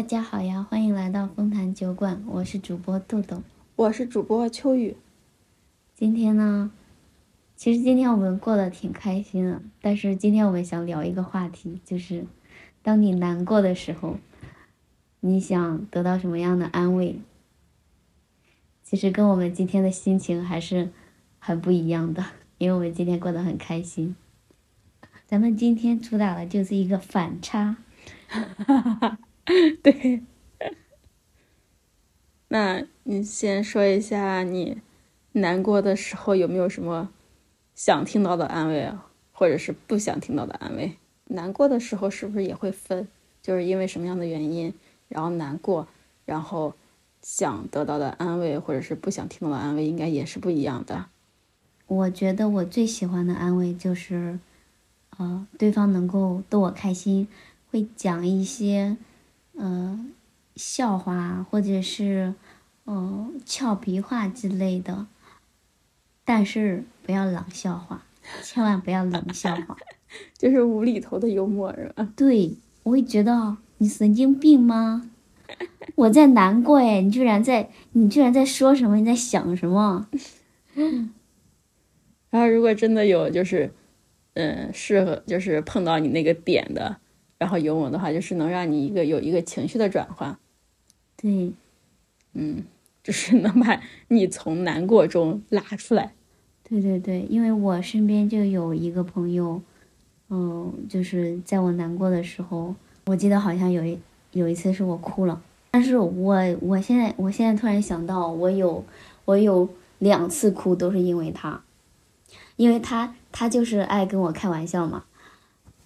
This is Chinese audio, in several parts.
大家好呀，欢迎来到丰坛酒馆，我是主播豆豆，我是主播秋雨。今天呢，其实今天我们过得挺开心的，但是今天我们想聊一个话题，就是当你难过的时候，你想得到什么样的安慰？其实跟我们今天的心情还是很不一样的，因为我们今天过得很开心。咱们今天主打的就是一个反差。对，那你先说一下你难过的时候有没有什么想听到的安慰啊，或者是不想听到的安慰？难过的时候是不是也会分，就是因为什么样的原因，然后难过，然后想得到的安慰，或者是不想听到的安慰，应该也是不一样的。我觉得我最喜欢的安慰就是，呃，对方能够逗我开心，会讲一些。嗯，笑话或者是嗯俏皮话之类的，但是不要冷笑话，千万不要冷笑话，就是无厘头的幽默是吧？对，我会觉得你神经病吗？我在难过哎，你居然在，你居然在说什么？你在想什么？然后如果真的有就是嗯适合就是碰到你那个点的。然后幽默的话，就是能让你一个有一个情绪的转换，对，嗯，就是能把你从难过中拉出来。对对对，因为我身边就有一个朋友，嗯，就是在我难过的时候，我记得好像有一有一次是我哭了，但是我我现在我现在突然想到，我有我有两次哭都是因为他，因为他他就是爱跟我开玩笑嘛，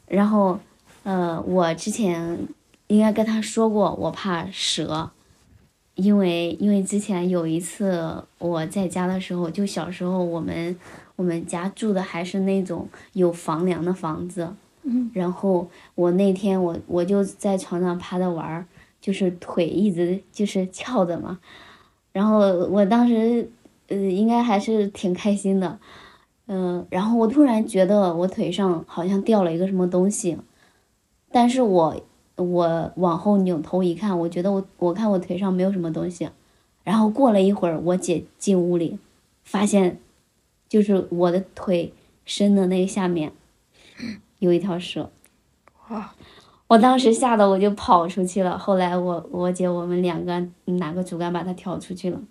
然后。呃，我之前应该跟他说过，我怕蛇，因为因为之前有一次我在家的时候，就小时候我们我们家住的还是那种有房梁的房子，嗯，然后我那天我我就在床上趴着玩儿，就是腿一直就是翘着嘛，然后我当时呃应该还是挺开心的，嗯，然后我突然觉得我腿上好像掉了一个什么东西。但是我我往后扭头一看，我觉得我我看我腿上没有什么东西，然后过了一会儿，我姐进屋里，发现就是我的腿伸的那个下面 有一条蛇，哇！我当时吓得我就跑出去了。后来我我姐我们两个拿个竹竿把它挑出去了。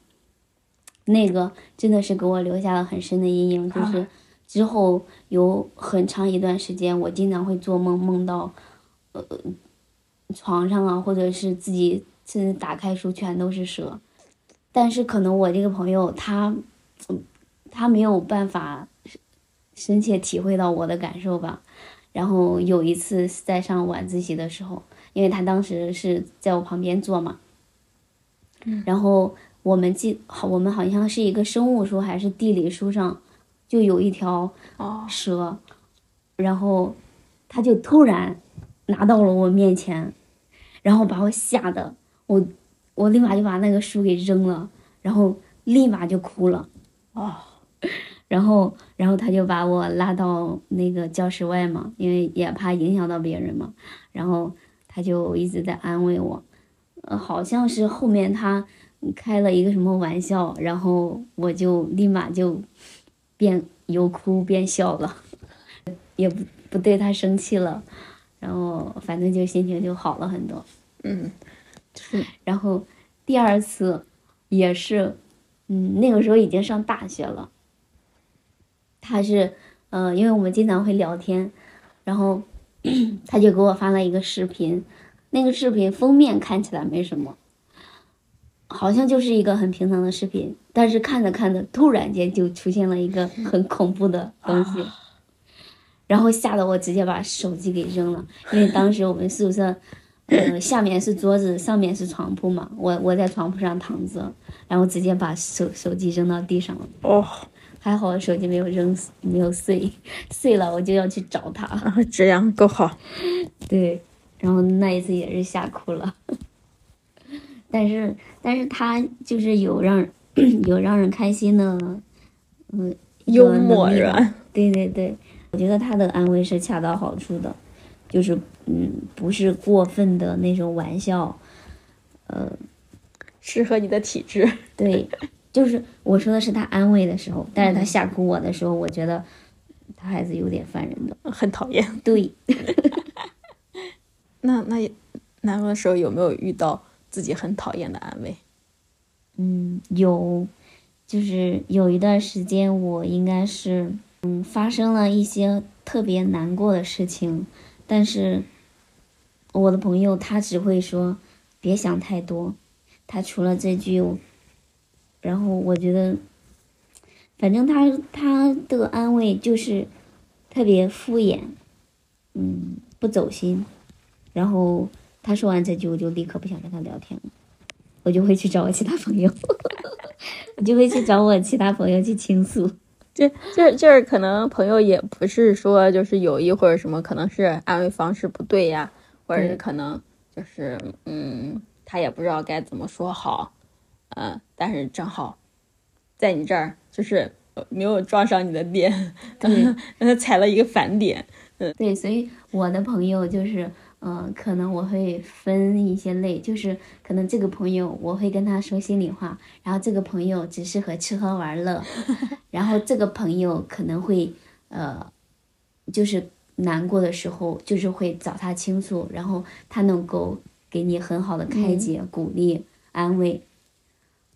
那个真的是给我留下了很深的阴影，就是之后有很长一段时间，我经常会做梦，梦到。呃，床上啊，或者是自己甚至打开书全都是蛇，但是可能我这个朋友他，他没有办法深切体会到我的感受吧。然后有一次在上晚自习的时候，因为他当时是在我旁边坐嘛，然后我们记好，我们好像是一个生物书还是地理书上，就有一条蛇，然后他就突然。拿到了我面前，然后把我吓得我我立马就把那个书给扔了，然后立马就哭了。啊，然后然后他就把我拉到那个教室外嘛，因为也怕影响到别人嘛，然后他就一直在安慰我，呃，好像是后面他开了一个什么玩笑，然后我就立马就变有哭变笑了，也不不对他生气了。然后反正就心情就好了很多，嗯，是。然后第二次也是，嗯，那个时候已经上大学了。他是，嗯，因为我们经常会聊天，然后 他就给我发了一个视频，那个视频封面看起来没什么，好像就是一个很平常的视频，但是看着看着，突然间就出现了一个很恐怖的东西。然后吓得我直接把手机给扔了，因为当时我们宿舍，呃，下面是桌子，上面是床铺嘛，我我在床铺上躺着，然后直接把手手机扔到地上了。哦，还好手机没有扔，没有碎，碎了我就要去找他。质量够好。对，然后那一次也是吓哭了，但是但是他就是有让 有让人开心的，嗯，幽默是吧？对对对。我觉得他的安慰是恰到好处的，就是嗯，不是过分的那种玩笑，呃，适合你的体质。对，就是我说的是他安慰的时候，但是他吓哭我的时候，我觉得他还是有点烦人的，很讨厌。对，那那难过的时候有没有遇到自己很讨厌的安慰？嗯，有，就是有一段时间我应该是嗯发生了一些特别难过的事情，但是我的朋友他只会说别想太多，他除了这句，然后我觉得，反正他他的安慰就是特别敷衍，嗯，不走心，然后他说完这句，我就立刻不想跟他聊天了。我就会去找我其他朋友，我就会去找我其他朋友去倾诉。就就就是可能朋友也不是说就是有意或者什么，可能是安慰方式不对呀，或者是可能就是嗯，他也不知道该怎么说好，嗯，但是正好在你这儿就是没有撞上你的点，对，踩了一个反点，嗯，对，所以我的朋友就是。嗯，可能我会分一些类，就是可能这个朋友我会跟他说心里话，然后这个朋友只适合吃喝玩乐，然后这个朋友可能会呃，就是难过的时候就是会找他倾诉，然后他能够给你很好的开解、鼓励、安慰。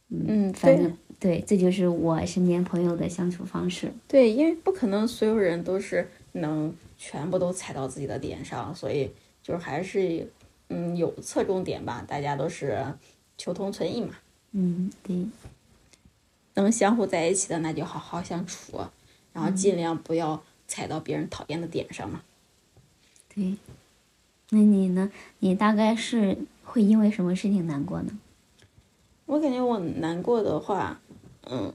嗯，反正对，这就是我身边朋友的相处方式。对，因为不可能所有人都是能全部都踩到自己的点上，所以。就是还是，嗯，有侧重点吧，大家都是求同存异嘛。嗯，对。能相互在一起的，那就好好相处，然后尽量不要踩到别人讨厌的点上嘛。对。那你呢？你大概是会因为什么事情难过呢？我感觉我难过的话，嗯，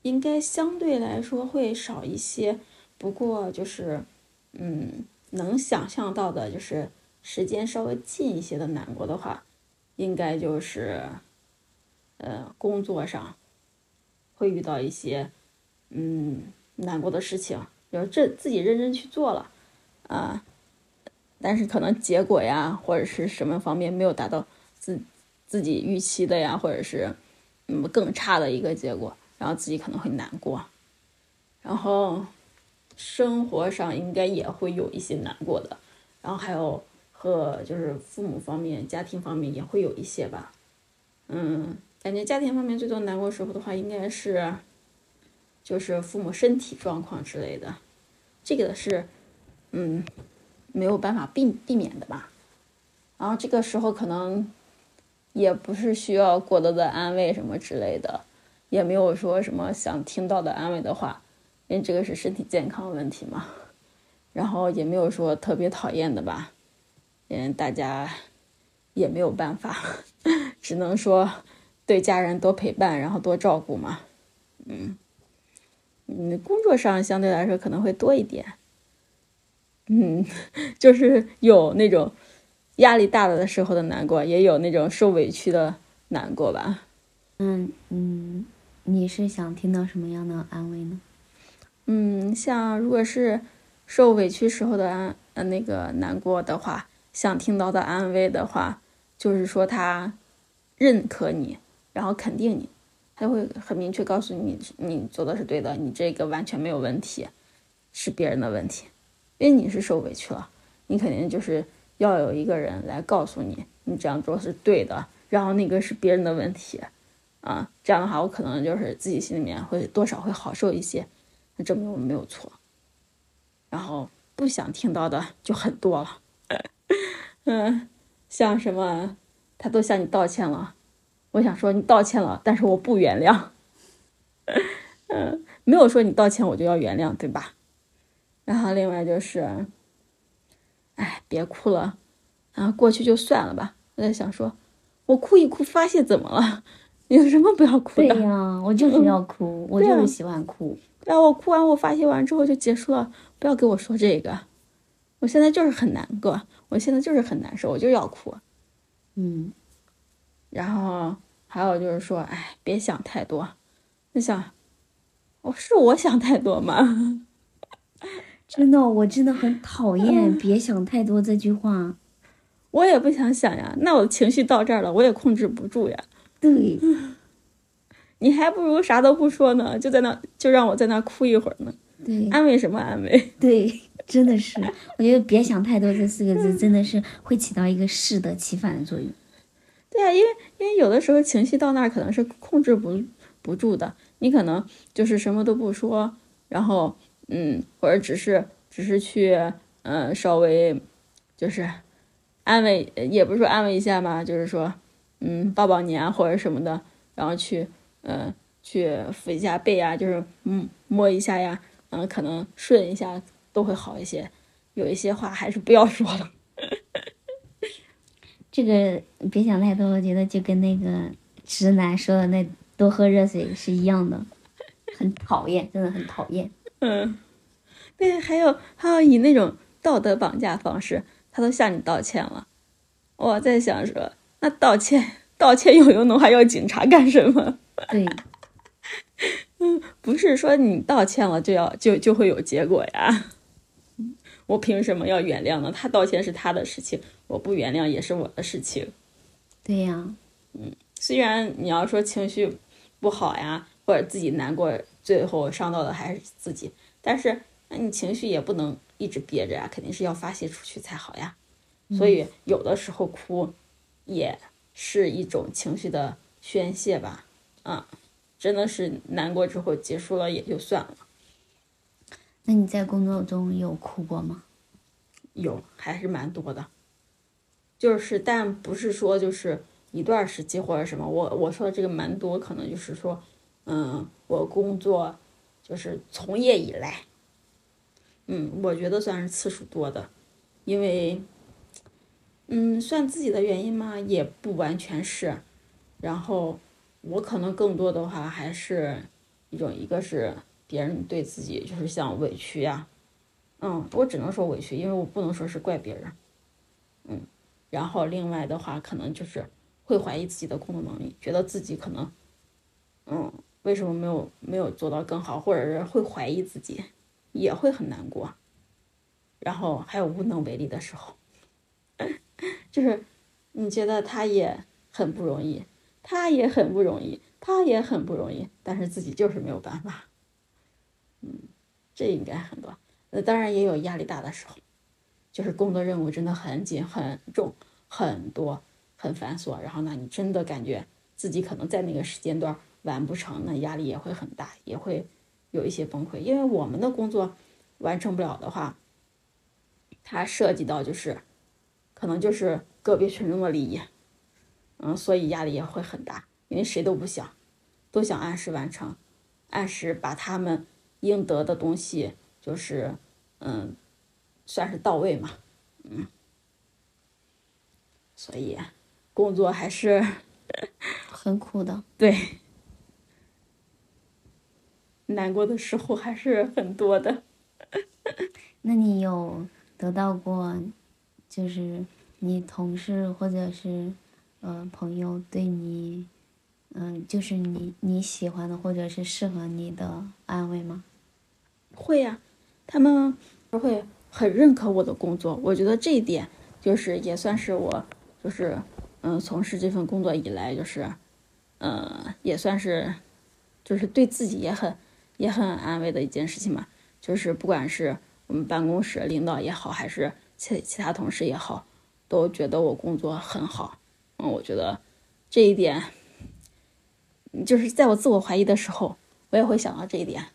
应该相对来说会少一些。不过就是，嗯。能想象到的，就是时间稍微近一些的难过的话，应该就是，呃，工作上会遇到一些，嗯，难过的事情，就是这自己认真去做了，啊，但是可能结果呀，或者是什么方面没有达到自自己预期的呀，或者是嗯更差的一个结果，然后自己可能会难过，然后。生活上应该也会有一些难过的，然后还有和就是父母方面、家庭方面也会有一些吧。嗯，感觉家庭方面最多难过时候的话，应该是就是父母身体状况之类的，这个是嗯没有办法避避免的吧。然后这个时候可能也不是需要过多的安慰什么之类的，也没有说什么想听到的安慰的话。因为这个是身体健康问题嘛，然后也没有说特别讨厌的吧，嗯，大家也没有办法，只能说对家人多陪伴，然后多照顾嘛，嗯，嗯，工作上相对来说可能会多一点，嗯，就是有那种压力大了的时候的难过，也有那种受委屈的难过吧，嗯嗯，你是想听到什么样的安慰呢？嗯，像如果是受委屈时候的安呃那个难过的话，想听到的安慰的话，就是说他认可你，然后肯定你，他会很明确告诉你，你做的是对的，你这个完全没有问题，是别人的问题，因为你是受委屈了，你肯定就是要有一个人来告诉你，你这样做是对的，然后那个是别人的问题，啊，这样的话我可能就是自己心里面会多少会好受一些。那证明我们没有错，然后不想听到的就很多了，嗯，像什么他都向你道歉了，我想说你道歉了，但是我不原谅，嗯，没有说你道歉我就要原谅，对吧？然后另外就是，哎，别哭了，啊，过去就算了吧。我在想说，我哭一哭发泄怎么了？有什么不要哭的？对呀，我就是要哭，我就是喜欢哭。然后我哭完，我发泄完之后就结束了。不要给我说这个，我现在就是很难过，我现在就是很难受，我就要哭。嗯，然后还有就是说，哎，别想太多。你想，我是我想太多吗？真的，我真的很讨厌 “别想太多”这句话。我也不想想呀。那我情绪到这儿了，我也控制不住呀。对，你还不如啥都不说呢，就在那就让我在那哭一会儿呢。对，安慰什么安慰？对，真的是，我觉得别想太多这四个字真的是会起到一个适得其反的作用。对啊，因为因为有的时候情绪到那儿可能是控制不不住的，你可能就是什么都不说，然后嗯，或者只是只是去嗯稍微就是安慰，也不是说安慰一下嘛，就是说嗯抱抱你啊或者什么的，然后去嗯去抚一下背啊，就是嗯摸一下呀，嗯可能顺一下都会好一些。有一些话还是不要说了。这个别想太多，我觉得就跟那个直男说的那多喝热水是一样的，很讨厌，真的很讨厌。嗯，对，还有还有以那种道德绑架方式，他都向你道歉了，我在想说，那道歉道歉有用的话，要警察干什么？对，嗯，不是说你道歉了就要就就会有结果呀。我凭什么要原谅呢？他道歉是他的事情，我不原谅也是我的事情。对呀，嗯，虽然你要说情绪不好呀，或者自己难过，最后伤到的还是自己，但是那你情绪也不能一直憋着呀，肯定是要发泄出去才好呀。所以有的时候哭也是一种情绪的宣泄吧。啊，真的是难过之后结束了也就算了。那你在工作中有哭过吗？有，还是蛮多的。就是，但不是说就是一段时期或者什么。我我说的这个蛮多，可能就是说，嗯，我工作就是从业以来，嗯，我觉得算是次数多的，因为，嗯，算自己的原因吗，也不完全是。然后我可能更多的话还是一种，一个是。别人对自己就是像委屈呀，嗯，我只能说委屈，因为我不能说是怪别人，嗯，然后另外的话，可能就是会怀疑自己的工作能力，觉得自己可能，嗯，为什么没有没有做到更好，或者是会怀疑自己，也会很难过，然后还有无能为力的时候，就是你觉得他也很不容易，他也很不容易，他也很不容易，但是自己就是没有办法。嗯，这应该很多。那当然也有压力大的时候，就是工作任务真的很紧、很重、很多、很繁琐。然后呢，你真的感觉自己可能在那个时间段完不成，那压力也会很大，也会有一些崩溃。因为我们的工作完成不了的话，它涉及到就是可能就是个别群众的利益，嗯，所以压力也会很大。因为谁都不想，都想按时完成，按时把他们。应得的东西就是，嗯，算是到位嘛，嗯，所以工作还是很苦的，对，难过的时候还是很多的。那你有得到过，就是你同事或者是呃朋友对你，嗯，就是你你喜欢的或者是适合你的安慰吗？会呀，他们会很认可我的工作。我觉得这一点就是也算是我，就是嗯，从事这份工作以来，就是，嗯，也算是，就是对自己也很也很安慰的一件事情嘛。就是不管是我们办公室领导也好，还是其其他同事也好，都觉得我工作很好。嗯，我觉得这一点，就是在我自我怀疑的时候，我也会想到这一点。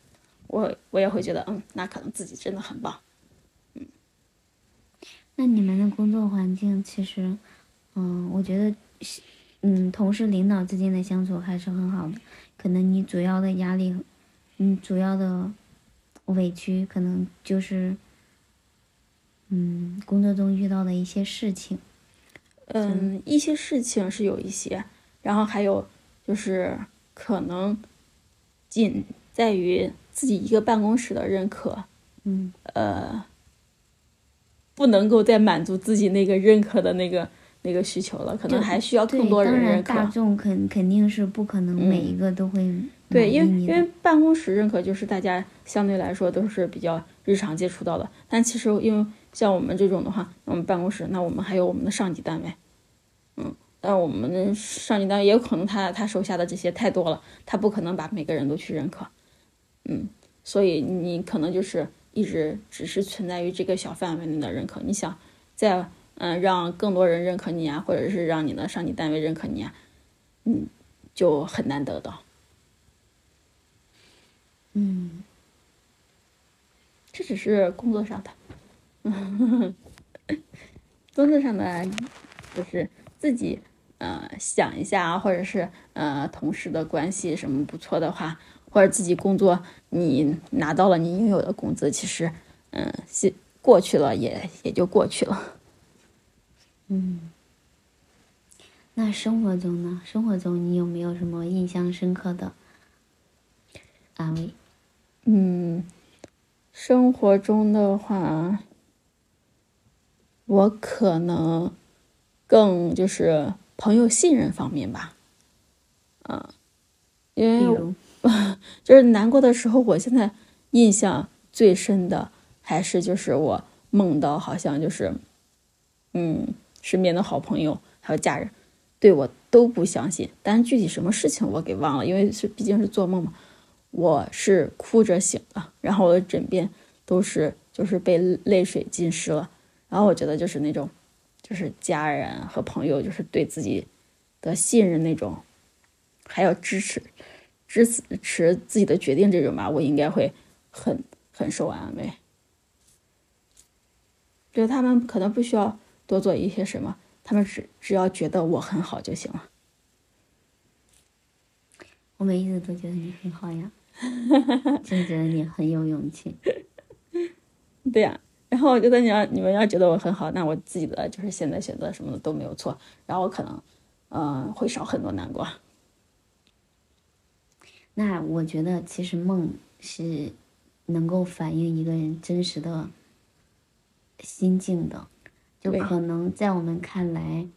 我我也会觉得，嗯，那可能自己真的很棒，嗯。那你们的工作环境其实，嗯，我觉得，嗯，同事领导之间的相处还是很好的。可能你主要的压力，嗯，主要的委屈可能就是，嗯，工作中遇到的一些事情。嗯，一些事情是有一些，然后还有就是可能仅在于。自己一个办公室的认可，嗯，呃，不能够再满足自己那个认可的那个那个需求了，可能还需要更多人认可。大众肯肯定是不可能每一个都会对，因为因为办公室认可就是大家相对来说都是比较日常接触到的，但其实因为像我们这种的话，我们办公室那我们还有我们的上级单位，嗯，但我们的上级单位也有可能他他手下的这些太多了，他不可能把每个人都去认可，嗯，所以你可能就是一直只是存在于这个小范围内的认可，你想再嗯让更多人认可你啊，或者是让你的上级单位认可你啊，嗯，就很难得到。嗯，这只是工作上的，工作上的就是自己呃想一下啊，或者是呃同事的关系什么不错的话，或者自己工作你拿到了你应有的工资，其实嗯，是过去了也也就过去了。嗯那生活中呢？生活中你有没有什么印象深刻的安慰？嗯，生活中的话，我可能更就是朋友信任方面吧，嗯，因为，就是难过的时候，我现在印象最深的还是就是我梦到好像就是，嗯，身边的好朋友还有家人对我都不相信，但是具体什么事情我给忘了，因为是毕竟是做梦嘛。我是哭着醒的，然后我的枕边都是就是被泪水浸湿了，然后我觉得就是那种，就是家人和朋友就是对自己的信任那种，还有支持支持自己的决定这种吧，我应该会很很受安慰。就他们可能不需要多做一些什么，他们只只要觉得我很好就行了。我每一直都觉得你很好呀，真觉得你很有勇气。对呀、然后我觉得你要你们要觉得我很好，那我自己的就是现在选择什么的都没有错，然后我可能，嗯、会少很多难过。那我觉得其实梦是能够反映一个人真实的心境的，就可能在我们看来，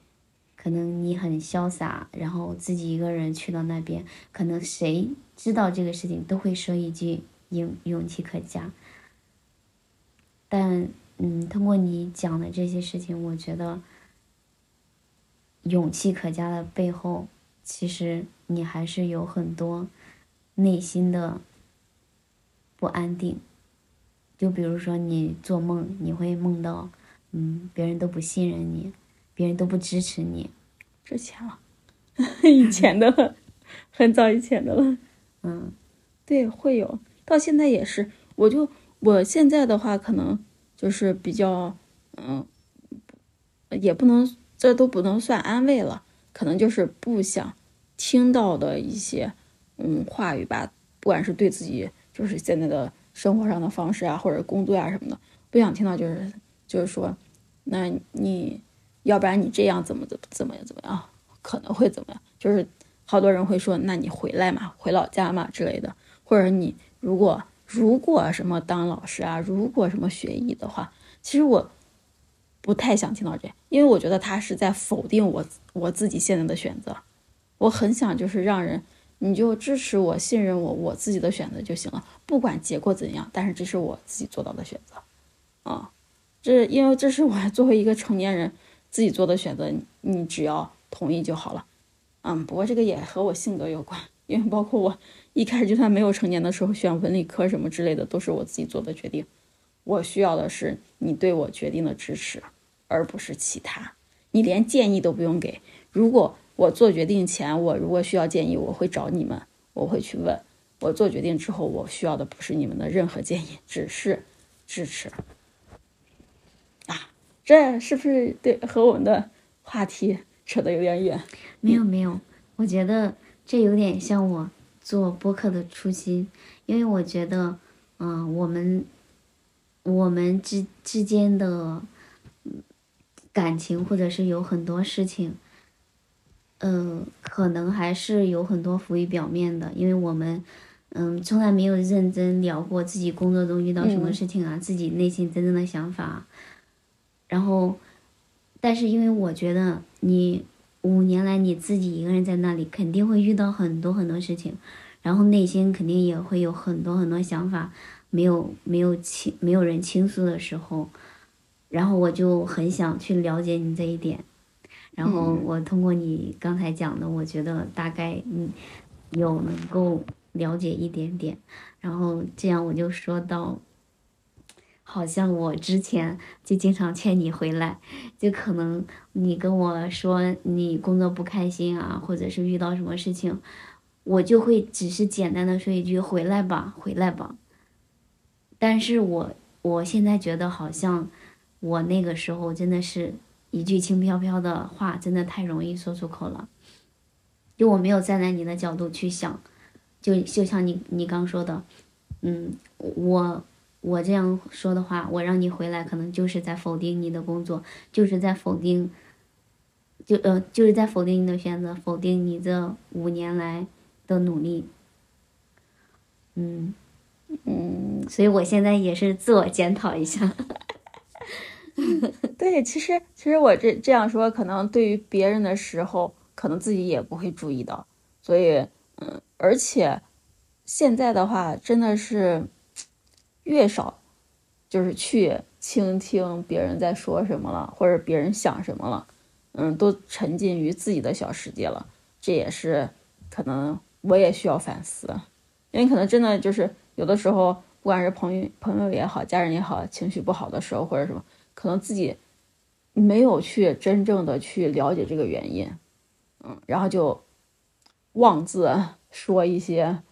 可能你很潇洒，然后自己一个人去到那边，可能谁知道这个事情都会说一句勇勇气可嘉。但嗯，通过你讲的这些事情，我觉得勇气可嘉的背后，其实你还是有很多内心的不安定。就比如说你做梦，你会梦到，嗯，别人都不信任你，别人都不支持你，之前了，以前的了，很早以前的了。嗯对，会有，到现在也是。我就我现在的话，可能就是比较，嗯，也不能，这都不能算安慰了，可能就是不想听到的一些，嗯，话语吧。不管是对自己，就是现在的生活上的方式啊，或者工作啊什么的，不想听到，就是就是说，那你要不然你这样怎么怎么怎么样怎么样，可能会怎么样？就是好多人会说，那你回来嘛，回老家嘛之类的。或者你如果如果什么当老师啊，如果什么学医的话，其实我不太想听到这，因为我觉得他是在否定我我自己现在的选择。我很想就是让人，你就支持我、信任我，我自己的选择就行了，不管结果怎样，但是这是我自己做到的选择，啊，这因为这是我 作为一个成年人自己做的选择，你你只要同意就好了。嗯，不过这个也和我性格有关，因为包括我一开始就算没有成年的时候选文理科什么之类的，都是我自己做的决定。我需要的是你对我决定的支持，而不是其他。你连建议都不用给。如果我做决定前，我如果需要建议，我会找你们，我会去问。我做决定之后，我需要的不是你们的任何建议，只是支持。啊，这是不是对和我们的话题扯得有点远？没有没有，我觉得这有点像我做播客的初心，因为我觉得，嗯、我们我们之之间的嗯感情，或者是有很多事情，嗯，可能还是有很多浮于表面的，因为我们。嗯，从来没有认真聊过自己工作中遇到什么嗯事情啊，自己内心真正的想法啊。然后，但是因为我觉得你五年来你自己一个人在那里，肯定会遇到很多很多事情，然后内心肯定也会有很多很多想法，没有没有倾没有人倾诉的时候，然后我就很想去了解你这一点，然后我通过你刚才讲的，我觉得大概嗯有能够了解一点点，然后这样我就说到。好像我之前就经常劝你回来，就可能你跟我说你工作不开心啊，或者是遇到什么事情，我就会只是简单的说一句回来吧，回来吧。但是我我现在觉得好像我那个时候真的是一句轻飘飘的话，真的太容易说出口了，就我没有站在你的角度去想，就就像你你刚说的，嗯，我。我这样说的话，我让你回来，可能就是在否定你的工作，就是在否定，就呃，就是在否定你的选择，否定你这五年来的努力。嗯嗯，所以我现在也是自我检讨一下。对，其实其实我这这样说，可能对于别人的时候，可能自己也不会注意到。所以，嗯，而且现在的话，真的是。越少，就是去倾听别人在说什么了，或者别人想什么了，嗯，都沉浸于自己的小世界了。这也是可能我也需要反思，因为可能真的就是有的时候，不管是朋友朋友也好，家人也好，情绪不好的时候或者什么，可能自己没有去真正的去了解这个原因，嗯，然后就妄自说一些，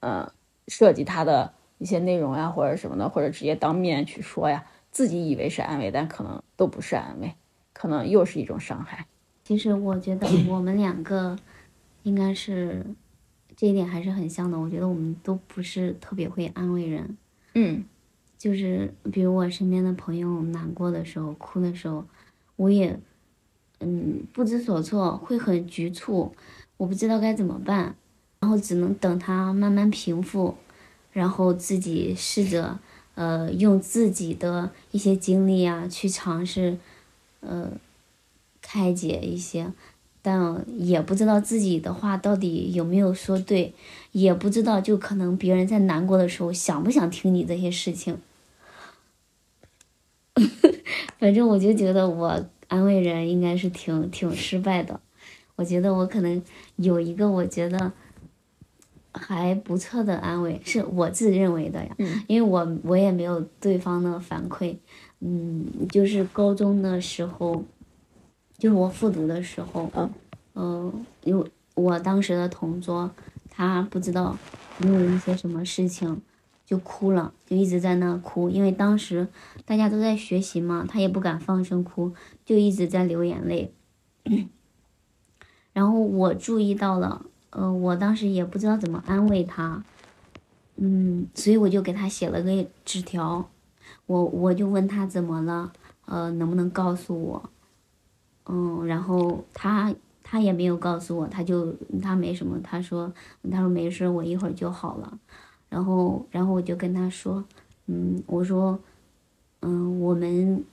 嗯，涉及他的。一些内容呀，或者什么的，或者直接当面去说呀，自己以为是安慰，但可能都不是安慰，可能又是一种伤害。其实我觉得我们两个应该是这一点还是很像的。我觉得我们都不是特别会安慰人。嗯，就是比如我身边的朋友难过的时候、哭的时候，我也嗯不知所措，会很局促，我不知道该怎么办，然后只能等他慢慢平复。然后自己试着，呃，用自己的一些经历啊，去尝试，呃，开解一些，但也不知道自己的话到底有没有说对，也不知道就可能别人在难过的时候想不想听你这些事情。反正我就觉得我安慰人应该是挺挺失败的，我觉得我可能有一个我觉得。还不错的安慰是我自认为的呀，因为我我也没有对方的反馈，嗯，就是高中的时候，就是我复读的时候，嗯，嗯，因为我当时的同桌，他不知道因为一些什么事情就哭了，就一直在那哭，因为当时大家都在学习嘛，他也不敢放声哭，就一直在流眼泪，然后我注意到了。呃，我当时也不知道怎么安慰他，嗯，所以我就给他写了个纸条，我我就问他怎么了，呃，能不能告诉我，嗯，然后他他也没有告诉我，他就他没什么，他说他说没事，我一会儿就好了，然后然后我就跟他说，嗯，我说，嗯，我们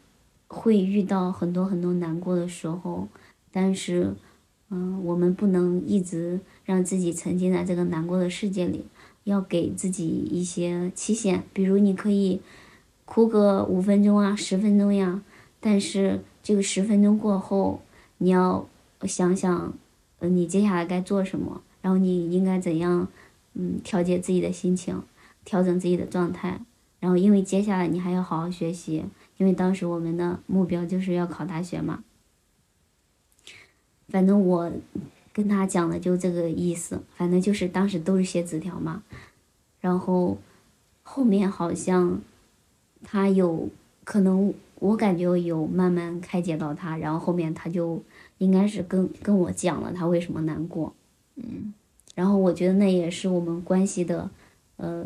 会遇到很多很多难过的时候，但是。嗯，我们不能一直让自己沉浸在这个难过的世界里，要给自己一些期限，比如你可以哭个五分钟啊，十分钟呀。但是这个十分钟过后，你要想想，呃，你接下来该做什么，然后你应该怎样，嗯，调节自己的心情，调整自己的状态。然后，因为接下来你还要好好学习，因为当时我们的目标就是要考大学嘛。反正我跟他讲的就这个意思，反正就是当时都是写纸条嘛，然后后面好像他有可能我感觉有慢慢开解到他，然后后面他就应该是跟跟我讲了他为什么难过，嗯，然后我觉得那也是我们关系的呃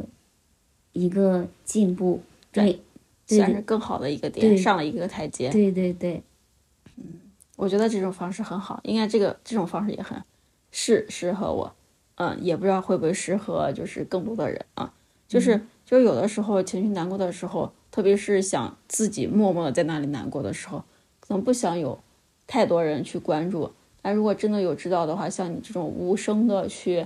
一个进步，对，算是更好的一个点，上了一个台阶，对对对。我觉得这种方式很好，应该这个这种方式也很适适合我，嗯，也不知道会不会适合就是更多的人啊，就是就是有的时候情绪难过的时候，特别是想自己默默的在那里难过的时候，可能不想有太多人去关注。但如果真的有知道的话，像你这种无声的去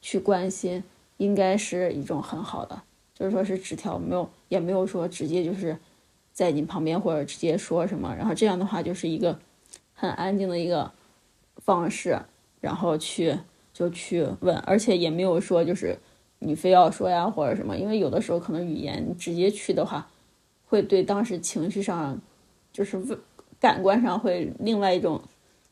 去关心，应该是一种很好的，就是说是纸条没有，也没有说直接就是在你旁边或者直接说什么，然后这样的话就是一个很安静的一个方式，然后去就去问，而且也没有说就是你非要说呀或者什么，因为有的时候可能语言直接去的话，会对当时情绪上就是感官上会另外一种。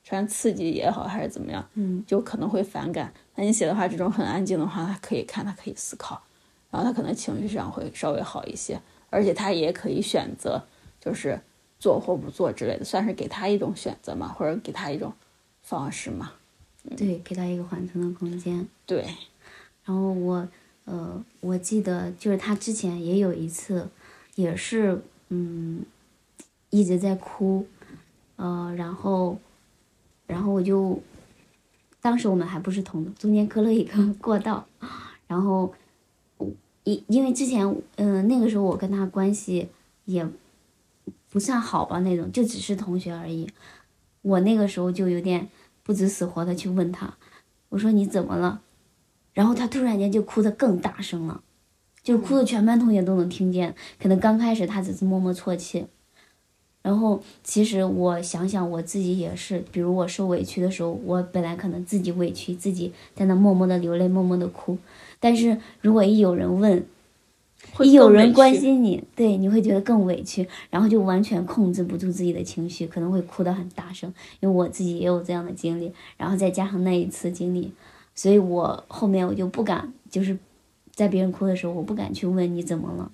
虽然刺激也好，还是怎么样，嗯，就可能会反感。那你写的话，这种很安静的话，他可以看，他可以思考，然后他可能情绪上会稍微好一些，而且他也可以选择，就是做或不做之类的，算是给他一种选择嘛，或者给他一种方式嘛。对，给他一个缓冲的空间。对。然后我，呃，我记得就是他之前也有一次，也是，嗯，一直在哭，呃，然后。然后我就，当时我们还不是同的，中间隔了一个 过道，然后，因因为之前，嗯，那个时候我跟他关系也不算好吧，那种就只是同学而已。我那个时候就有点不知死活的去问他，我说你怎么了？然后他突然间就哭得更大声了，就哭的全班同学都能听见。可能刚开始他只是默默啜泣。然后，其实我想想，我自己也是，比如我受委屈的时候，我本来可能自己委屈，自己在那默默的流泪，默默的哭。但是如果一有人问，一有人关心你，对，你会觉得更委屈，然后就完全控制不住自己的情绪，可能会哭得很大声。因为我自己也有这样的经历，然后再加上那一次经历，所以我后面我就不敢，就是在别人哭的时候，我不敢去问你怎么了，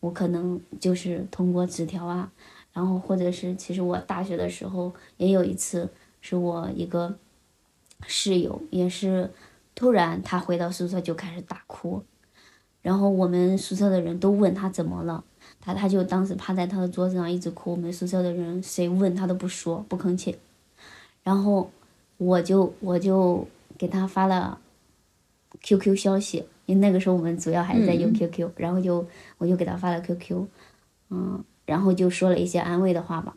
我可能就是通过纸条啊。然后，或者是，其实我大学的时候也有一次，是我一个室友，也是突然他回到宿舍就开始大哭，然后我们宿舍的人都问他怎么了，他他就当时趴在他的桌子上一直哭，我们宿舍的人谁问他都不说不吭气，然后我就我就给他发了 QQ 消息，因为那个时候我们主要还是在用 QQ，然后就我就给他发了 QQ，嗯。然后就说了一些安慰的话吧，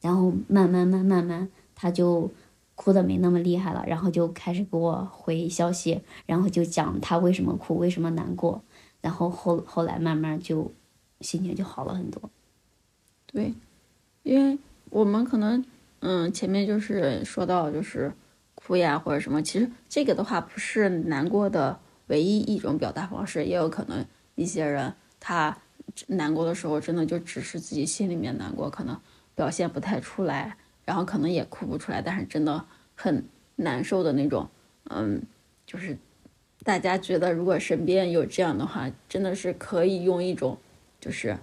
然后慢慢慢慢慢，他就哭的没那么厉害了，然后就开始给我回消息，然后就讲他为什么哭，为什么难过，然后后后来慢慢就心情就好了很多。对，因为我们可能嗯前面就是说到就是哭呀或者什么，其实这个的话不是难过的唯一一种表达方式，也有可能一些人他。难过的时候，真的就只是自己心里面难过，可能表现不太出来，然后可能也哭不出来，但是真的很难受的那种。嗯，就是大家觉得，如果身边有这样的话，真的是可以用一种就是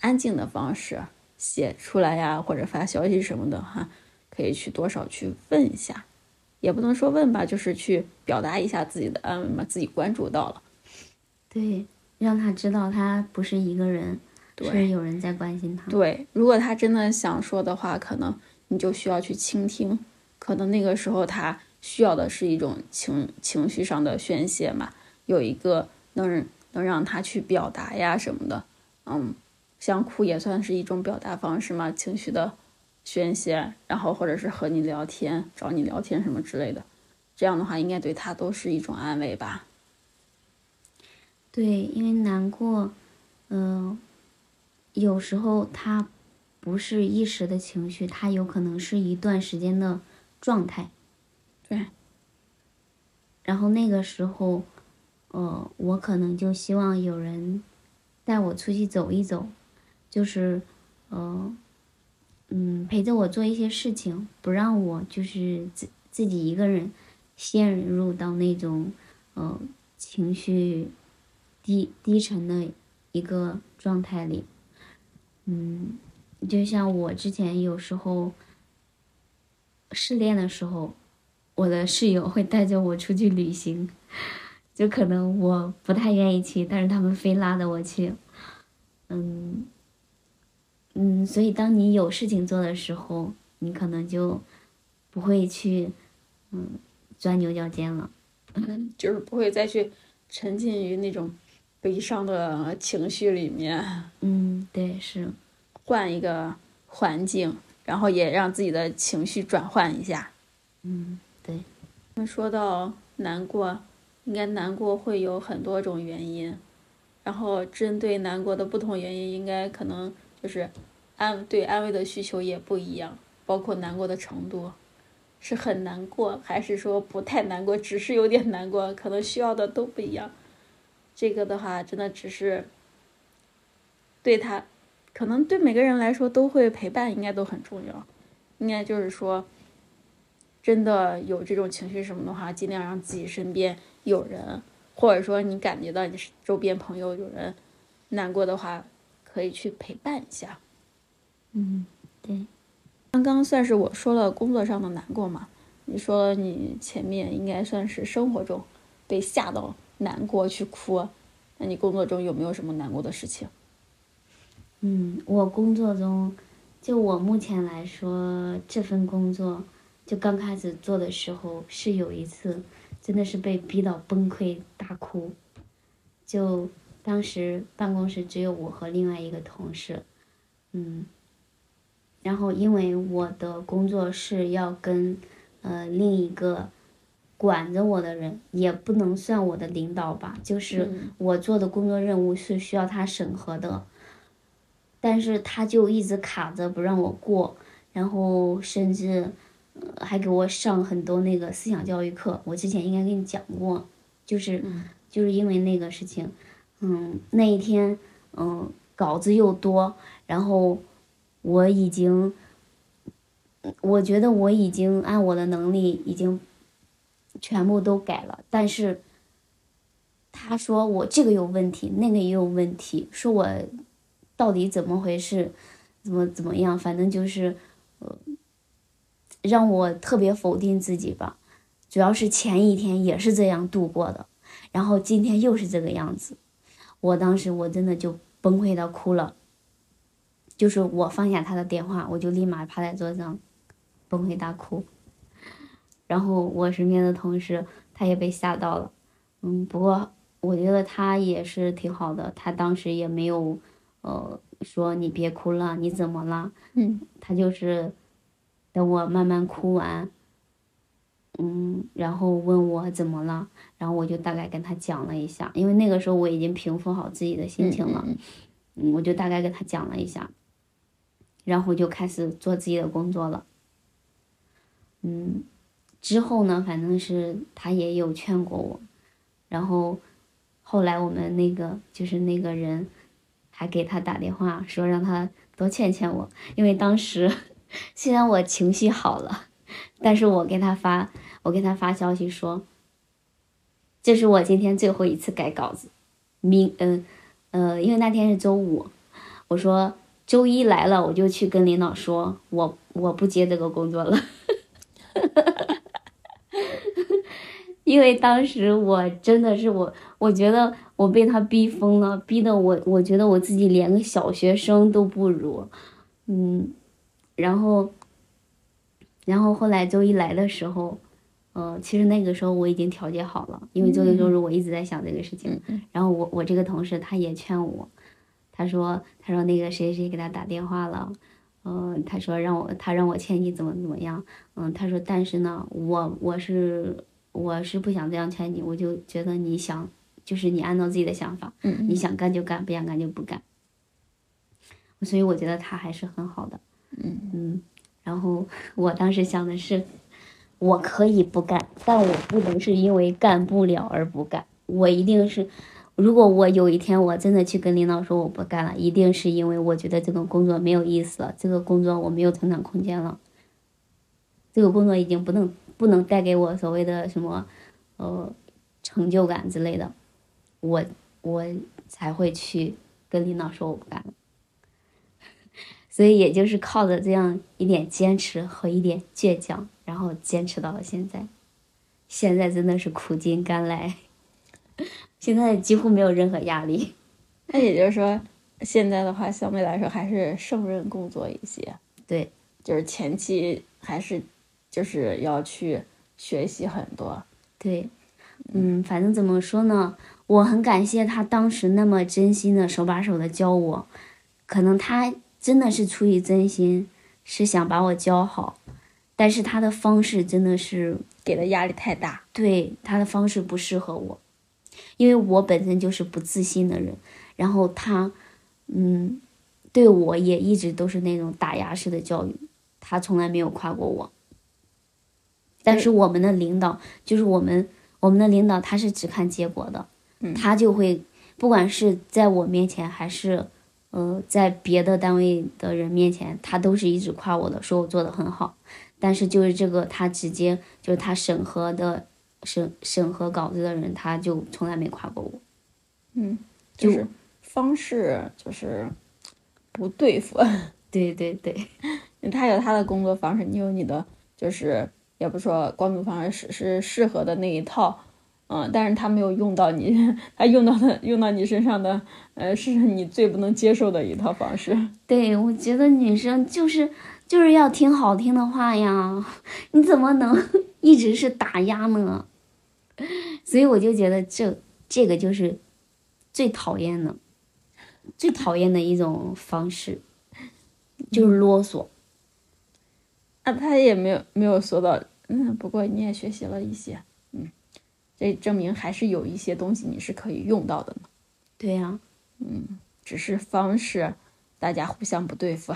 安静的方式写出来呀，或者发消息什么的哈，可以去多少去问一下，也不能说问吧，就是去表达一下自己的安慰嘛，自己关注到了。对。让他知道他不是一个人，是有人在关心他。对，如果他真的想说的话，可能你就需要去倾听。可能那个时候他需要的是一种情情绪上的宣泄嘛，有一个能能让他去表达呀什么的。嗯，像哭也算是一种表达方式嘛，情绪的宣泄，然后或者是和你聊天，找你聊天什么之类的，这样的话应该对他都是一种安慰吧。对，因为难过，嗯，有时候他不是一时的情绪，他有可能是一段时间的状态。对。然后那个时候，呃，我可能就希望有人带我出去走一走，就是，呃，嗯，陪着我做一些事情，不让我就是自自己一个人陷入到那种，呃，情绪。低低沉的一个状态里，嗯，就像我之前有时候失恋的时候，我的室友会带着我出去旅行，就可能我不太愿意去，但是他们非拉着我去，嗯，嗯，所以当你有事情做的时候，你可能就不会去，嗯，钻牛角尖了，就是不会再去沉浸于那种。悲伤的情绪里面，嗯，对，是换一个环境，然后也让自己的情绪转换一下。嗯，说到难过，应该难过会有很多种原因，然后针对难过的不同原因，应该可能就是安对安慰的需求也不一样，包括难过的程度，是很难过还是说不太难过，只是有点难过，可能需要的都不一样。这个的话，真的只是对他，可能对每个人来说都会陪伴，应该都很重要。应该就是说，真的有这种情绪什么的话，尽量让自己身边有人，或者说你感觉到你周边朋友有人难过的话，可以去陪伴一下。嗯，对。刚刚算是我说了工作上的难过嘛？你说你前面应该算是生活中被吓到。难过去哭，那你工作中有没有什么难过的事情？嗯，我工作中，就我目前来说，这份工作，就刚开始做的时候，是有一次，真的是被逼到崩溃大哭。就当时办公室只有我和另外一个同事，嗯，然后因为我的工作是要跟，呃，另一个。管着我的人也不能算我的领导吧，就是我做的工作任务是需要他审核的，但是他就一直卡着不让我过，然后甚至还给我上很多那个思想教育课。我之前应该跟你讲过，就是就是因为那个事情，嗯，那一天嗯稿子又多，然后我已经，我觉得我已经按我的能力已经。全部都改了，但是他说我这个有问题，那个也有问题，说我到底怎么回事，怎么怎么样，反正就是呃让我特别否定自己吧。主要是前一天也是这样度过的，然后今天又是这个样子，我当时我真的就崩溃到哭了，就是我放下他的电话，我就立马趴在桌子上崩溃大哭。然后我身边的同事他也被吓到了，嗯，不过我觉得他也是挺好的，他当时也没有，呃，说你别哭了，你怎么了？嗯，他就是等我慢慢哭完，嗯，然后问我怎么了，然后我就大概跟他讲了一下，因为那个时候我已经平复好自己的心情了，嗯，我就大概跟他讲了一下，然后就开始做自己的工作了，嗯。之后呢，反正是他也有劝过我，然后后来我们那个就是那个人还给他打电话说让他多劝劝我，因为当时虽然我情绪好了，但是我给他发我给他发消息说，这是我今天最后一次改稿子，明嗯呃因为那天是周五，我说周一来了我就去跟领导说我我不接这个工作了。因为当时我真的是我，我觉得我被他逼疯了，逼得我，我觉得我自己连个小学生都不如，嗯，然后，然后后来周一来的时候，呃，其实那个时候我已经调节好了，因为周一周日我一直在想这个事情，然后我我这个同事他也劝我，他说他说那个谁谁给他打电话了，嗯，他说让我他让我劝你怎么怎么样，嗯，他说但是呢，我我是。我是不想这样劝你，我就觉得你想，就是你按照自己的想法，嗯，你想干就干，不想干就不干。所以我觉得他还是很好的，嗯嗯。然后我当时想的是，我可以不干，但我不能是因为干不了而不干。我一定是，如果我有一天我真的去跟领导说我不干了，一定是因为我觉得这个工作没有意思了，这个工作我没有成长空间了，这个工作已经不能。不能带给我所谓的什么，呃，成就感之类的，我我才会去跟领导说我不干了。所以也就是靠着这样一点坚持和一点倔强，然后坚持到了现在。现在真的是苦尽甘来，现在几乎没有任何压力。那也就是说，现在的话相对来说还是胜任工作一些。对，就是前期还是。就是要去学习很多，对，嗯，反正怎么说呢，我很感谢他当时那么真心的手把手的教我，可能他真的是出于真心，是想把我教好，但是他的方式真的是给的压力太大。对他的方式不适合我，因为我本身就是不自信的人，然后他，嗯，对我也一直都是那种打压式的教育，他从来没有夸过我。但是我们的领导就是我们我们的领导，他是只看结果的，他就会不管是在我面前还是。呃，在别的单位的人面前，他都是一直夸我的，说我做的很好。但是就是这个，他直接就是他审核的审审核稿子的人，他就从来没夸过我。嗯，就是方式就是不对付。对 对对，他有他的工作方式，你有你的，就是也不说工作方式是是适合的那一套。嗯，但是他没有用到你，他用到的用到你身上的，呃，是你最不能接受的一套方式。对，我觉得女生就是就是要听好听的话呀，你怎么能 一直是打压呢？所以我就觉得这这个就是最讨厌的，最讨厌的一种方式，就是啰嗦。啊，他也没有没有说到，嗯，不过你也学习了一些。这证明还是有一些东西你是可以用到的呢。对呀，嗯，只是方式，大家互相不对付。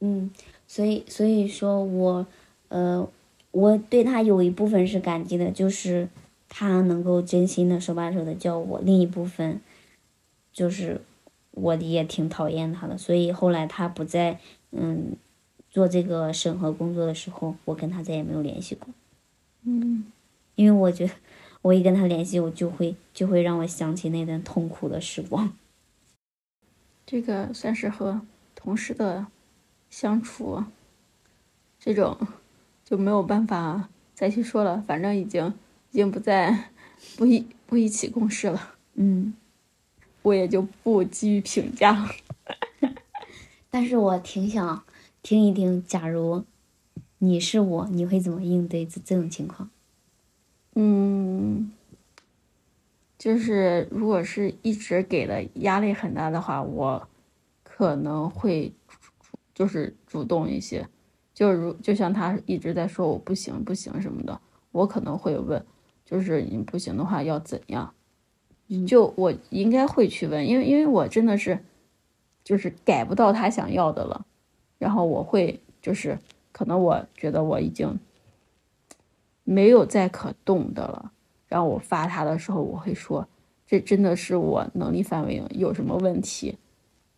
嗯，所以所以说我，呃，我对他有一部分是感激的，就是他能够真心的手把手的教我；另一部分，就是我也挺讨厌他的。所以后来他不在嗯做这个审核工作的时候，我跟他再也没有联系过。嗯，因为我觉得。我一跟他联系，我就会就会让我想起那段痛苦的时光。这个算是和同事的相处，这种就没有办法再去说了。反正已经已经不在不一不一起共事了。嗯，我也就不给予评价了。但是我挺想听一听，假如你是我，你会怎么应对这这种情况？嗯，就是如果是一直给的压力很大的话，我可能会就是主动一些，就如就像他一直在说我不行不行什么的，我可能会问，就是你不行的话要怎样？就我应该会去问，因为因为我真的是就是改不到他想要的了，然后我会就是可能我觉得我已经。没有再可动的了，然后我发他的时候，我会说，这真的是我能力范围有什么问题，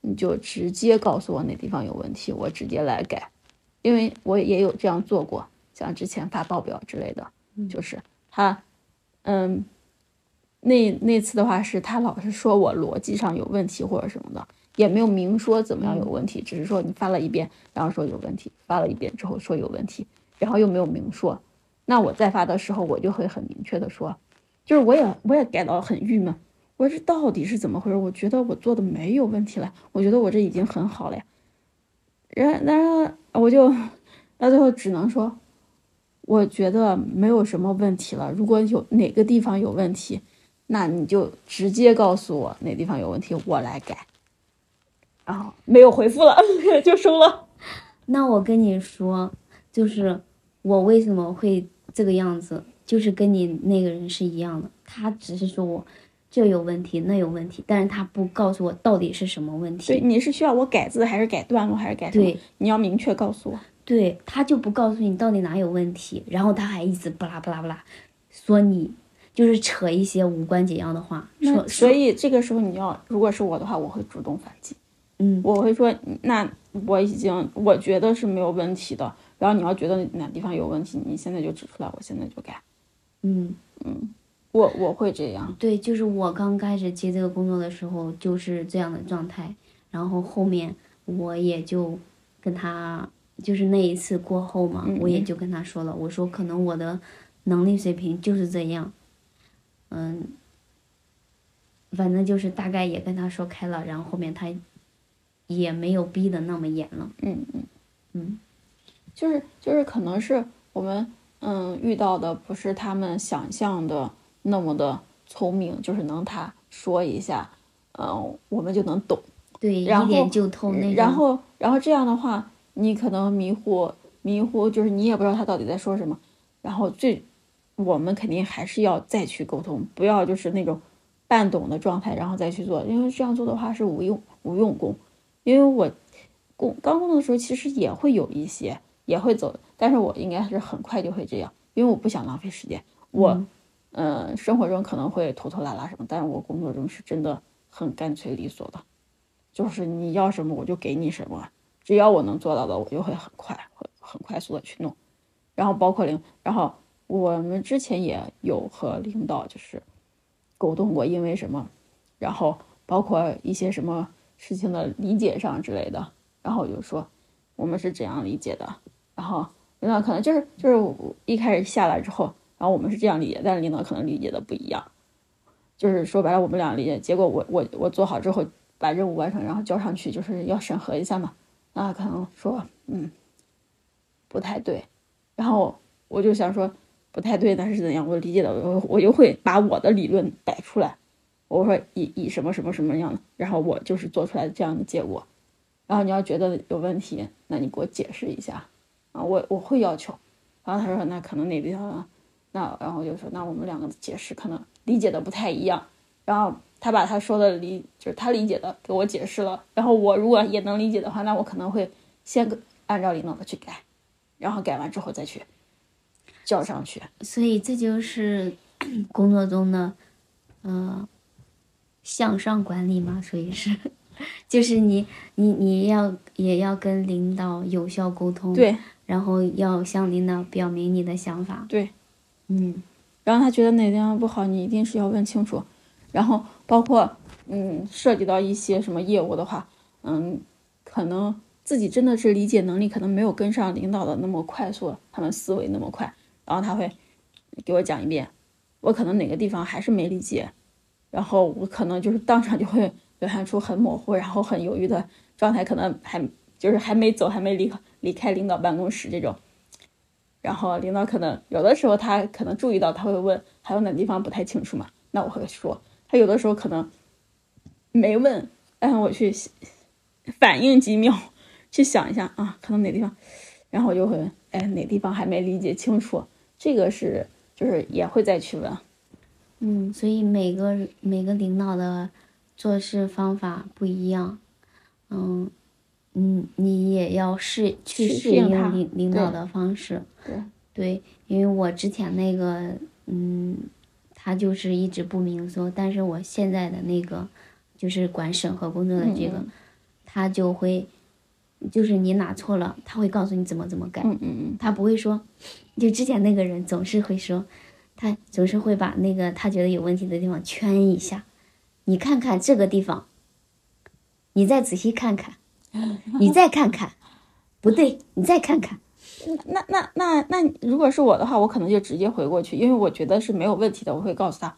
你就直接告诉我哪地方有问题，我直接来改，因为我也有这样做过，像之前发报表之类的，就是他，嗯，那那次的话是他老是说我逻辑上有问题或者什么的，也没有明说怎么样有问题，只是说你发了一遍，然后说有问题，发了一遍之后说有问题，然后又没有明说。那我再发的时候，我就会很明确的说，就是我也我也感到很郁闷，我这到底是怎么回事？我觉得我做的没有问题了，我觉得我这已经很好了呀。然然后我就到最后只能说，我觉得没有什么问题了。如果有哪个地方有问题，那你就直接告诉我哪地方有问题，我来改。然后没有回复了，就收了。那我跟你说，就是我为什么会。这个样子就是跟你那个人是一样的，他只是说我这有问题那有问题，但是他不告诉我到底是什么问题。对，你是需要我改字还是改段落还是改什么？对，你要明确告诉我。对他就不告诉你到底哪有问题，然后他还一直巴拉巴拉巴拉说你就是扯一些无关紧要的话。说，所以这个时候你要如果是我的话，我会主动反击。嗯，我会说那我已经我觉得是没有问题的。然后你要觉得哪地方有问题，你现在就指出来，我现在就改。嗯嗯，我我会这样。对，就是我刚开始接这个工作的时候就是这样的状态，然后后面我也就跟他，就是那一次过后嘛，我也就跟他说了，我说可能我的能力水平就是这样，嗯，反正就是大概也跟他说开了，然后后面他也没有逼的那么严了。嗯嗯嗯。就是就是可能是我们嗯遇到的不是他们想象的那么的聪明，就是能他说一下，嗯，我们就能懂，对，一点就透那然后然后这样的话，你可能迷糊迷糊，就是你也不知道他到底在说什么，然后最我们肯定还是要再去沟通，不要就是那种半懂的状态，然后再去做，因为这样做的话是无用无用功。因为我工刚工作的时候其实也会有一些也会走，但是我应该是很快就会这样，因为我不想浪费时间。我嗯，生活中可能会拖拖拉拉什么，但是我工作中是真的很干脆利索的，就是你要什么我就给你什么，只要我能做到的，我就会很快很很快速的去弄。然后包括领，然后我们之前也有和领导就是沟通过，因为什么，然后包括一些什么事情的理解上之类的，然后我就说我们是怎样理解的，然后领导可能就是就是一开始下来之后。然后我们是这样理解，但是领导可能理解的不一样，就是说白了，我们俩理解，结果我我我做好之后把任务完成，然后交上去，就是要审核一下嘛，那可能说嗯不太对，然后我就想说不太对，那是怎样？我理解的，我我就会把我的理论摆出来，我说以以什么什么什么样的，然后我就是做出来这样的结果，然后你要觉得有问题，那你给我解释一下啊，我我会要求，然后他说那可能那地方。那然后就说，那我们两个解释可能理解的不太一样。然后他把他说的理，就是他理解的给我解释了。然后我如果也能理解的话，那我可能会先按照领导的去改，然后改完之后再去交上去。所以这就是工作中的，呃，向上管理嘛。所以是，就是你你你要也要跟领导有效沟通，对，然后要向领导表明你的想法，对。嗯，然后他觉得哪地方不好，你一定是要问清楚。然后包括嗯，涉及到一些什么业务的话，嗯，可能自己真的是理解能力可能没有跟上领导的那么快速，他们思维那么快。然后他会给我讲一遍，我可能哪个地方还是没理解，然后我可能就是当场就会表现出很模糊，然后很犹豫的状态，可能还就是还没走，还没离离开领导办公室这种。然后领导可能有的时候他可能注意到，他会问还有哪地方不太清楚嘛？那我会说，他有的时候可能没问，但我去反应几秒，去想一下啊，可能哪地方，然后我就会哎哪地方还没理解清楚，这个是就是也会再去问。嗯，所以每个每个领导的做事方法不一样，嗯。嗯，你也要适去适应领领导的方式，对。对，因为我之前那个，嗯，他就是一直不明说，但是我现在的那个，就是管审核工作的这个，他就会，就是你哪错了，他会告诉你怎么怎么改，嗯嗯嗯，他不会说，就之前那个人总是会说，他总是会把那个他觉得有问题的地方圈一下，你看看这个地方，你再仔细看看。你再看看，不对，你再看看。那那那那，如果是我的话，我可能就直接回过去，因为我觉得是没有问题的。我会告诉他，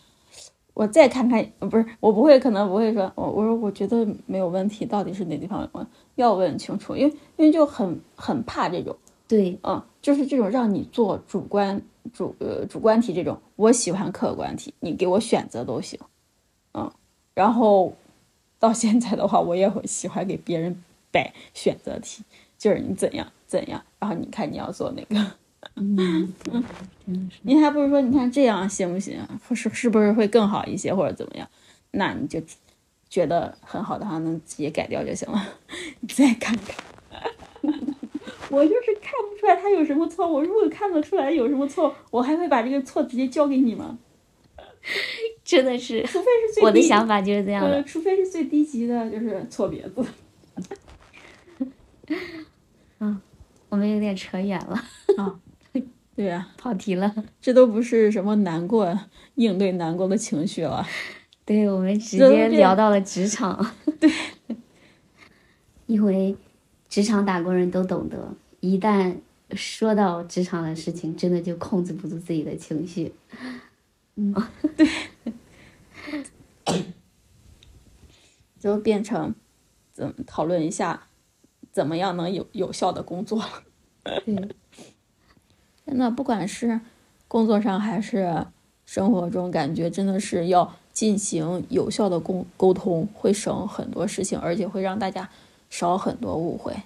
我再看看，不是，我不会，可能不会说，我我说我觉得没有问题，到底是哪地方问，要问清楚，因为因为就很很怕这种，对，嗯，就是这种让你做主观主呃主观题这种，我喜欢客观题，你给我选择都行，嗯，然后到现在的话，我也会喜欢给别人。摆选择题，就是你怎样怎样，然后你看你要做哪个，嗯，你还不如说你看这样行不行？是是不是会更好一些，或者怎么样？那你就觉得很好的话，能直接改掉就行了。你再看看，我就是看不出来他有什么错。我如果看得出来有什么错，我还会把这个错直接交给你吗？真的是，除非是最我的想法就是这样的，除非是最低级的，就是错别字。嗯，我们有点扯远了啊。对呀，跑题了。这都不是什么难过应对难过的情绪了。对，我们直接聊到了职场。对，因为职场打工人都懂得，一旦说到职场的事情，真的就控制不住自己的情绪。嗯，对，就变成怎么讨论一下。怎么样能有有效的工作？嗯，真的，不管是工作上还是生活中，感觉真的是要进行有效的沟沟通，会省很多事情，而且会让大家少很多误会。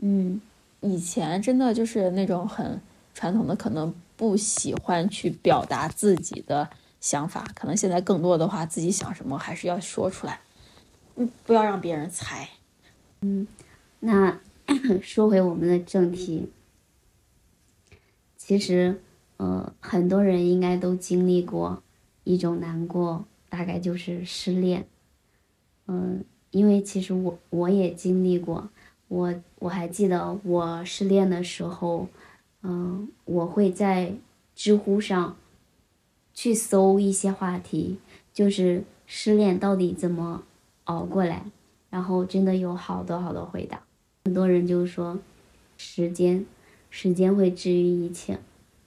嗯，以前真的就是那种很传统的，可能。不喜欢去表达自己的想法，可能现在更多的话，自己想什么还是要说出来，嗯，不要让别人猜。嗯，那 说回我们的正题，其实，呃，很多人应该都经历过一种难过，大概就是失恋。嗯，因为其实我我也经历过，我我还记得我失恋的时候，嗯，我会在知乎上去搜一些话题，就是失恋到底怎么熬过来，然后真的有好多好多回答，很多人就说时间，时间会治愈一切，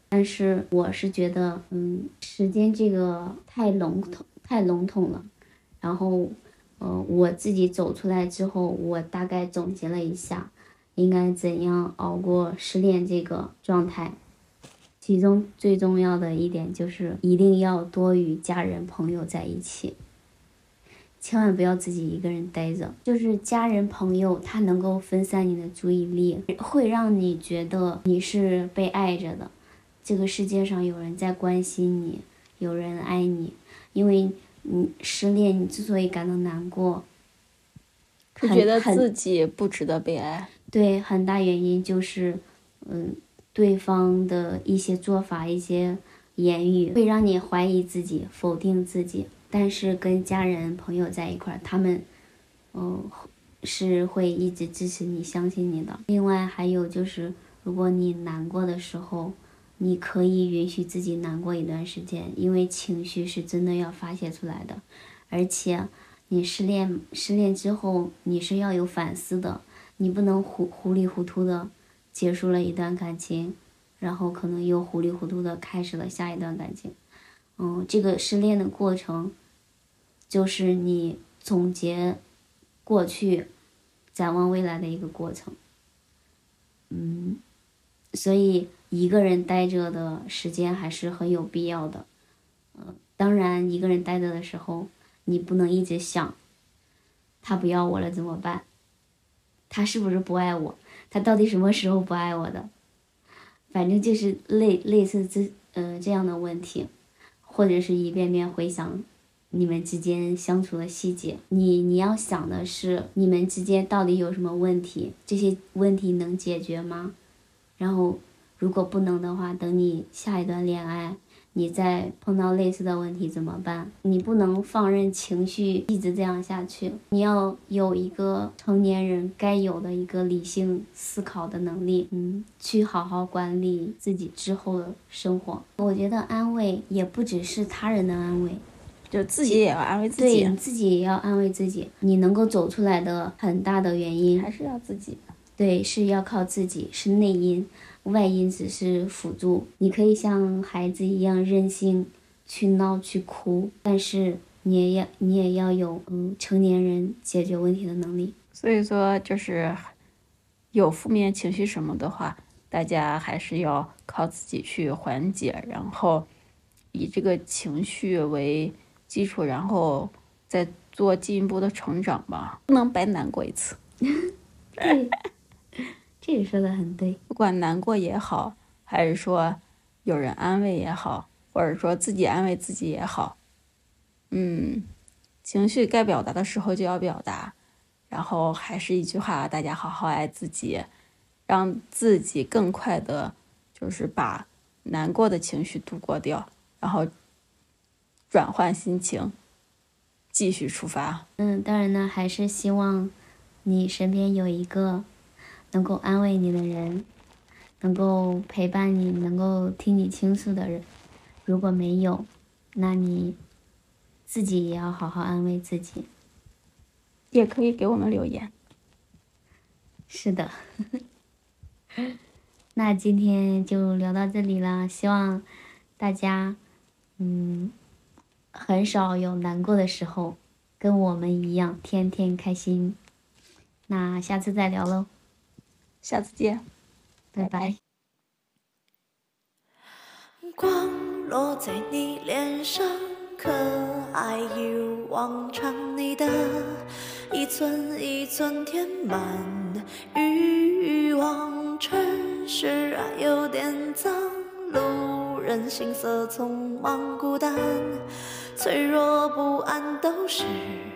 但是我是觉得，嗯，时间这个太笼统，太笼统了，然后。呃，我自己走出来之后，我大概总结了一下，应该怎样熬过失恋这个状态。其中最重要的一点就是一定要多与家人朋友在一起，千万不要自己一个人待着。就是家人朋友，他能够分散你的注意力，会让你觉得你是被爱着的，这个世界上有人在关心你，有人爱你，因为。你失恋，你之所以感到难过，是觉得自己不值得被爱。对，很大原因就是，嗯，对方的一些做法、一些言语会让你怀疑自己、否定自己。但是跟家人朋友在一块儿，他们，嗯，是会一直支持你、相信你的。另外还有就是，如果你难过的时候。你可以允许自己难过一段时间，因为情绪是真的要发泄出来的，而且你失恋失恋之后你是要有反思的，你不能糊糊里糊涂的结束了一段感情，然后可能又糊里糊涂的开始了下一段感情，嗯，这个失恋的过程，就是你总结过去，展望未来的一个过程，嗯，所以。一个人待着的时间还是很有必要的，嗯，当然，一个人待着的时候，你不能一直想，他不要我了怎么办？他是不是不爱我？他到底什么时候不爱我的？反正就是类类似这呃这样的问题，或者是一遍遍回想你们之间相处的细节。你你要想的是你们之间到底有什么问题？这些问题能解决吗？然后。如果不能的话，等你下一段恋爱，你再碰到类似的问题怎么办？你不能放任情绪一直这样下去，你要有一个成年人该有的一个理性思考的能力，嗯，去好好管理自己之后的生活。我觉得安慰也不只是他人的安慰，就自己也要安慰自己，对你，自己也要安慰自己。你能够走出来的很大的原因还是要自己，对，是要靠自己，是内因。外因只是辅助，你可以像孩子一样任性，去闹去哭，但是你也要你也要有嗯成年人解决问题的能力。所以说，就是有负面情绪什么的话，大家还是要靠自己去缓解，然后以这个情绪为基础，然后再做进一步的成长吧，不能白难过一次。对。这个说的很对，不管难过也好，还是说有人安慰也好，或者说自己安慰自己也好，嗯，情绪该表达的时候就要表达，然后还是一句话，大家好好爱自己，让自己更快的，就是把难过的情绪度过掉，然后转换心情，继续出发。嗯，当然呢，还是希望你身边有一个。能够安慰你的人，能够陪伴你，能够听你倾诉的人，如果没有，那你自己也要好好安慰自己。也可以给我们留言。是的，那今天就聊到这里了。希望大家，嗯，很少有难过的时候，跟我们一样，天天开心。那下次再聊喽。下次见，拜拜。光落在你脸上，可爱一如往常。你的一寸一寸填满欲望，城市啊有点脏，路。人行色匆忙孤单，脆弱不安都是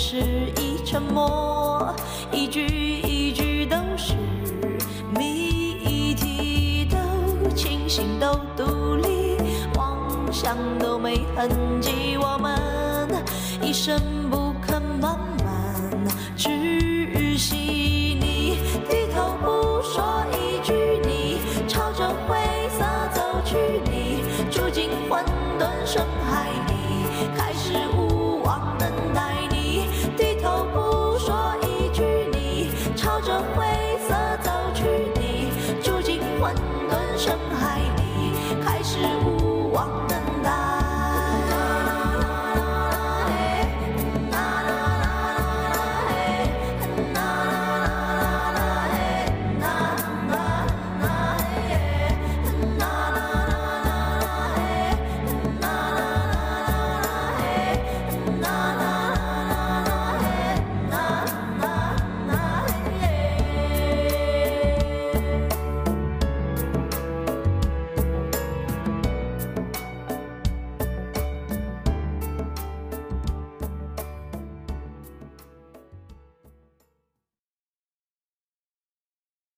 是一，沉默一句一句都是谜题，都清醒都独立，妄想都没痕迹，我们一生